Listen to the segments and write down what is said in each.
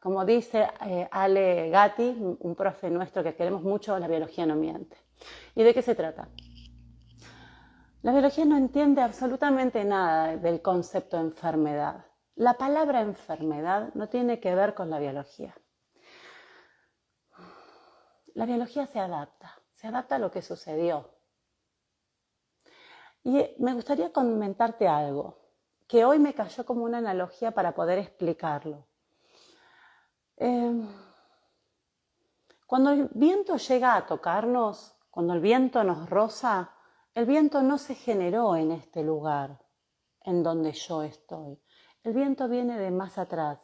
como dice eh, Ale Gatti, un profe nuestro que queremos mucho, la biología no miente. ¿Y de qué se trata? La biología no entiende absolutamente nada del concepto de enfermedad. La palabra enfermedad no tiene que ver con la biología. La biología se adapta, se adapta a lo que sucedió. Y me gustaría comentarte algo que hoy me cayó como una analogía para poder explicarlo. Em, cuando el viento llega a tocarnos, cuando el viento nos roza, el viento no se generó en este lugar en donde yo estoy. El viento viene de más atrás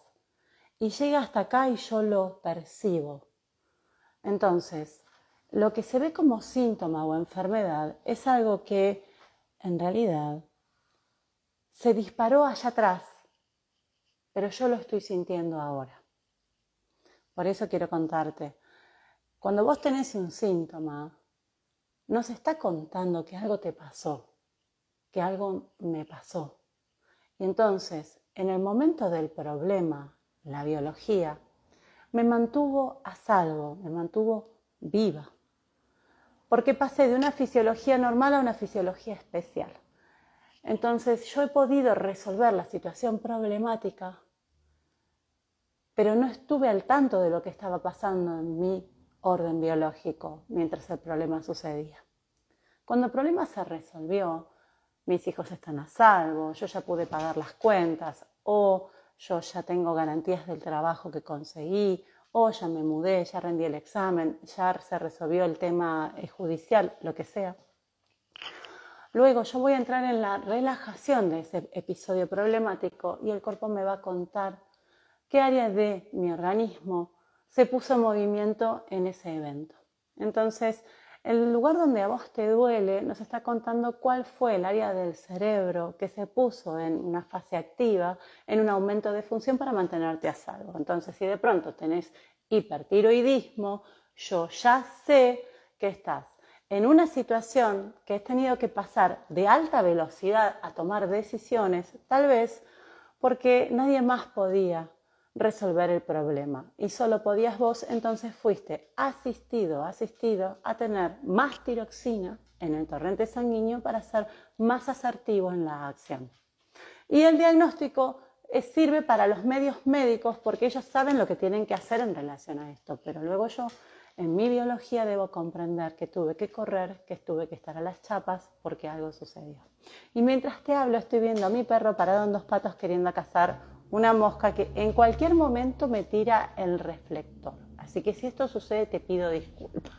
y llega hasta acá y yo lo percibo. Entonces, lo que se ve como síntoma o enfermedad es algo que en realidad se disparó allá atrás, pero yo lo estoy sintiendo ahora. Por eso quiero contarte, cuando vos tenés un síntoma, nos está contando que algo te pasó, que algo me pasó. Y entonces, en el momento del problema, la biología, me mantuvo a salvo, me mantuvo viva. Porque pasé de una fisiología normal a una fisiología especial. Entonces yo he podido resolver la situación problemática, pero no estuve al tanto de lo que estaba pasando en mi orden biológico mientras el problema sucedía. Cuando el problema se resolvió, mis hijos están a salvo, yo ya pude pagar las cuentas, o yo ya tengo garantías del trabajo que conseguí, o ya me mudé, ya rendí el examen, ya se resolvió el tema eh, judicial, lo que sea. Luego yo voy a entrar en la relajación de ese episodio problemático y el cuerpo me va a contar qué área de mi organismo se puso en movimiento en ese evento. Entonces, el lugar donde a vos te duele nos está contando cuál fue el área del cerebro que se puso en una fase activa, en un aumento de función para mantenerte a salvo. Entonces, si de pronto tenés hipertiroidismo, yo ya sé que estás en una situación que has tenido que pasar de alta velocidad a tomar decisiones, tal vez porque nadie más podía resolver el problema y solo podías vos, entonces fuiste asistido, asistido a tener más tiroxina en el torrente sanguíneo para ser más asertivo en la acción. Y el diagnóstico eh, sirve para los medios médicos porque ellos saben lo que tienen que hacer en relación a esto, pero luego yo en mi biología debo comprender que tuve que correr, que tuve que estar a las chapas porque algo sucedió. Y mientras te hablo estoy viendo a mi perro parado en dos patos queriendo cazar una mosca que en cualquier momento me tira el reflector. Así que si esto sucede te pido disculpas.